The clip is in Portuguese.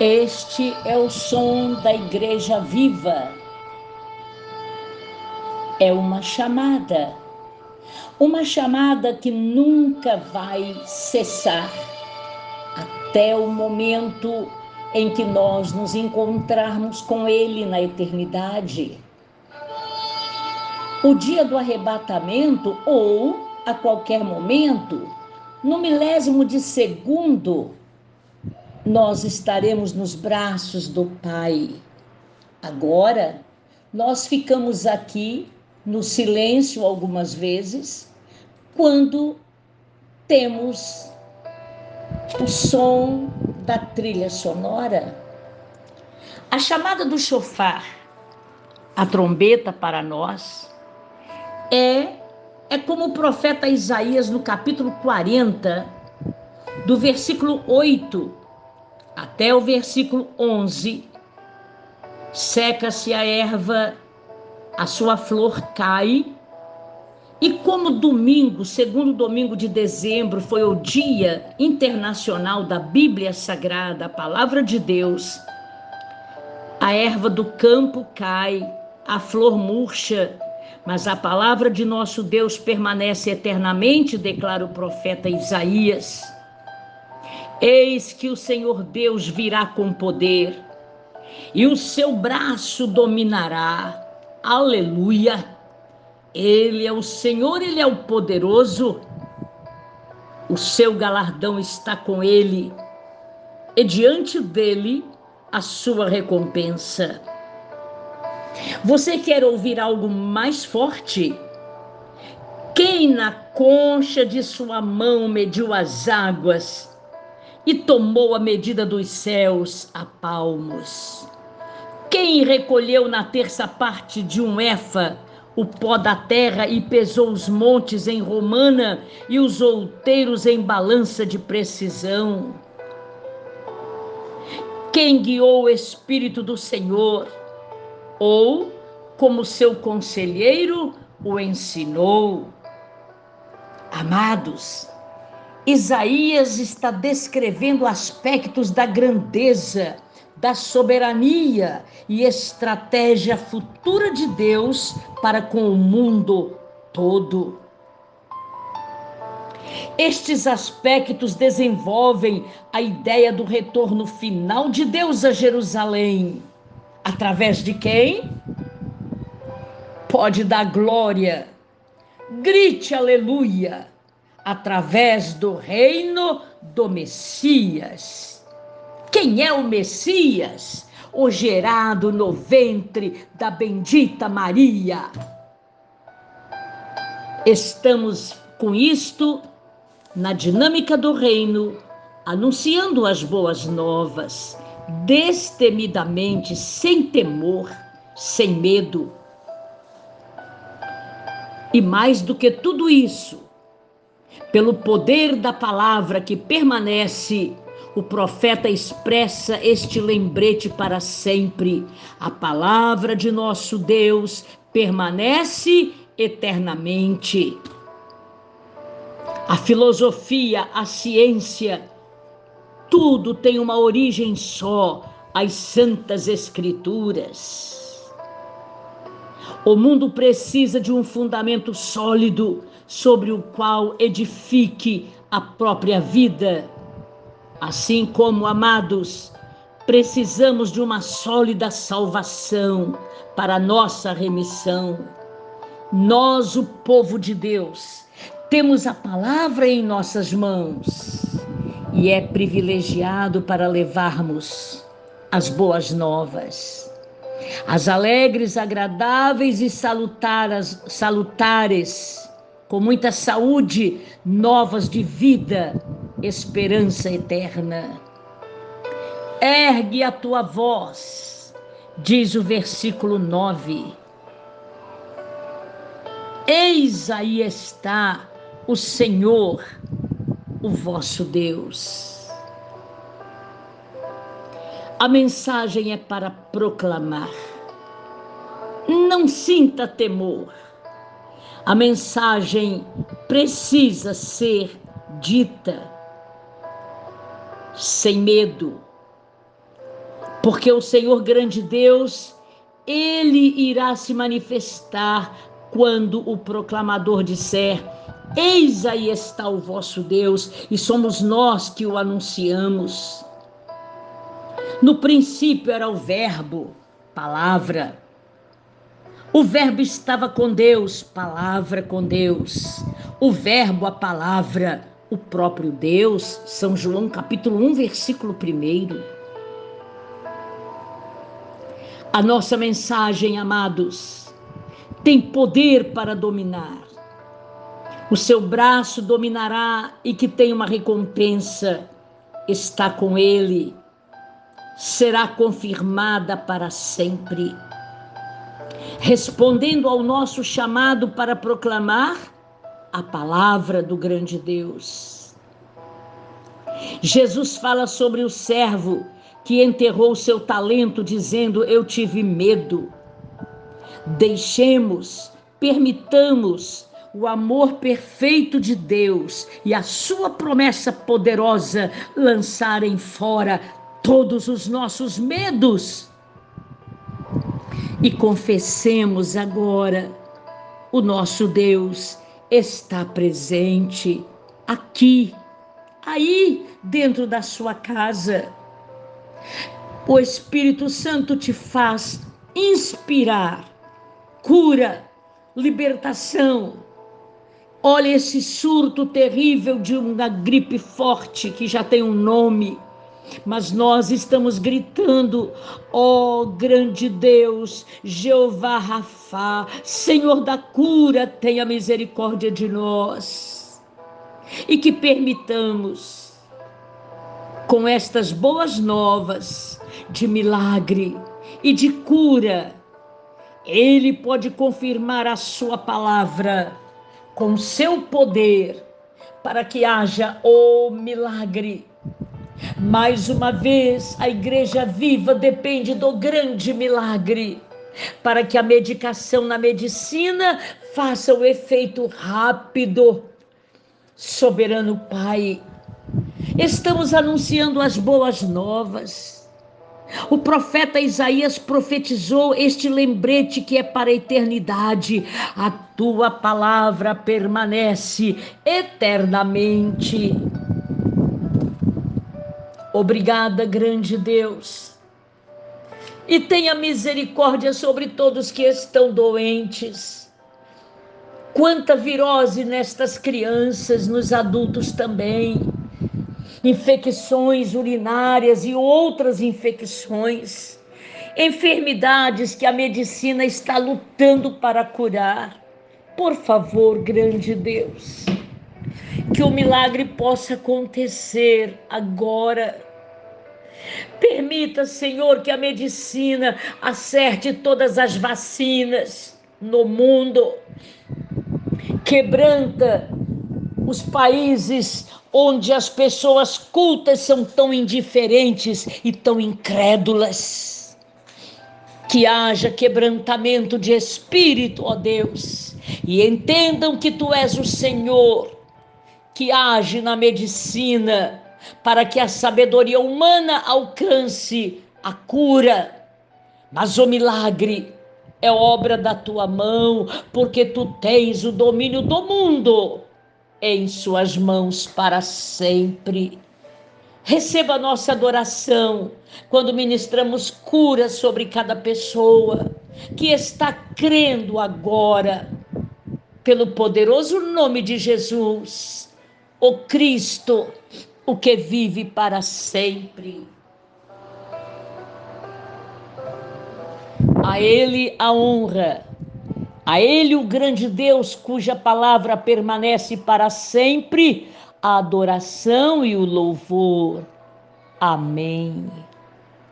Este é o som da igreja viva. É uma chamada, uma chamada que nunca vai cessar até o momento em que nós nos encontrarmos com Ele na eternidade. O dia do arrebatamento ou a qualquer momento, no milésimo de segundo, nós estaremos nos braços do Pai. Agora, nós ficamos aqui no silêncio algumas vezes, quando temos o som da trilha sonora. A chamada do chofar, a trombeta para nós, é é como o profeta Isaías no capítulo 40, do versículo 8 até o versículo 11, seca-se a erva, a sua flor cai. E como domingo, segundo domingo de dezembro, foi o Dia Internacional da Bíblia Sagrada, a Palavra de Deus, a erva do campo cai, a flor murcha, mas a palavra de nosso Deus permanece eternamente, declara o profeta Isaías. Eis que o Senhor Deus virá com poder, e o seu braço dominará. Aleluia! Ele é o Senhor, ele é o poderoso. O seu galardão está com ele, e diante dele a sua recompensa. Você quer ouvir algo mais forte? Quem na concha de sua mão mediu as águas e tomou a medida dos céus a palmos. Quem recolheu na terça parte de um efa o pó da terra e pesou os montes em romana e os outeiros em balança de precisão? Quem guiou o Espírito do Senhor, ou, como seu conselheiro, o ensinou? Amados, Isaías está descrevendo aspectos da grandeza, da soberania e estratégia futura de Deus para com o mundo todo. Estes aspectos desenvolvem a ideia do retorno final de Deus a Jerusalém. Através de quem? Pode dar glória. Grite aleluia através do reino do Messias. Quem é o Messias? O gerado no ventre da bendita Maria. Estamos com isto na dinâmica do reino, anunciando as boas novas, destemidamente, sem temor, sem medo. E mais do que tudo isso, pelo poder da palavra que permanece, o profeta expressa este lembrete para sempre. A palavra de nosso Deus permanece eternamente. A filosofia, a ciência, tudo tem uma origem só, as santas escrituras. O mundo precisa de um fundamento sólido sobre o qual edifique a própria vida. Assim como, amados, precisamos de uma sólida salvação para nossa remissão. Nós, o povo de Deus, temos a palavra em nossas mãos e é privilegiado para levarmos as boas novas, as alegres, agradáveis e salutares, salutares com muita saúde, novas de vida, esperança eterna. Ergue a tua voz, diz o versículo 9. Eis aí está o Senhor, o vosso Deus. A mensagem é para proclamar. Não sinta temor a mensagem precisa ser dita sem medo, Porque o Senhor grande Deus, ele irá se manifestar quando o proclamador disser: Eis aí está o vosso Deus, e somos nós que o anunciamos. No princípio era o Verbo, palavra. O Verbo estava com Deus, palavra com Deus. O Verbo, a palavra, o próprio Deus. São João capítulo 1, versículo 1. A nossa mensagem, amados, tem poder para dominar. O seu braço dominará e que tem uma recompensa está com ele será confirmada para sempre. Respondendo ao nosso chamado para proclamar a palavra do grande Deus. Jesus fala sobre o servo que enterrou seu talento, dizendo: Eu tive medo. Deixemos, permitamos o amor perfeito de Deus e a sua promessa poderosa lançarem fora todos os nossos medos. E confessemos agora: o nosso Deus está presente aqui, aí dentro da sua casa. O Espírito Santo te faz inspirar cura, libertação. Olha esse surto terrível de uma gripe forte que já tem um nome mas nós estamos gritando: ó oh, grande Deus, Jeová Rafá, Senhor da cura, tenha misericórdia de nós. E que permitamos, com estas boas novas de milagre e de cura, Ele pode confirmar a Sua palavra com seu poder, para que haja o milagre mais uma vez, a igreja viva depende do grande milagre para que a medicação na medicina faça o efeito rápido. Soberano Pai, estamos anunciando as boas novas. O profeta Isaías profetizou este lembrete que é para a eternidade. A tua palavra permanece eternamente. Obrigada, grande Deus. E tenha misericórdia sobre todos que estão doentes. Quanta virose nestas crianças, nos adultos também. Infecções urinárias e outras infecções. Enfermidades que a medicina está lutando para curar. Por favor, grande Deus que o milagre possa acontecer agora. Permita, Senhor, que a medicina acerte todas as vacinas no mundo. Quebranta os países onde as pessoas cultas são tão indiferentes e tão incrédulas. Que haja quebrantamento de espírito, ó Deus, e entendam que tu és o Senhor que age na medicina para que a sabedoria humana alcance a cura. Mas o milagre é obra da tua mão, porque tu tens o domínio do mundo em suas mãos para sempre. Receba a nossa adoração quando ministramos cura sobre cada pessoa que está crendo agora, pelo poderoso nome de Jesus o Cristo, o que vive para sempre. A Ele a honra, a Ele o grande Deus, cuja palavra permanece para sempre, a adoração e o louvor. Amém.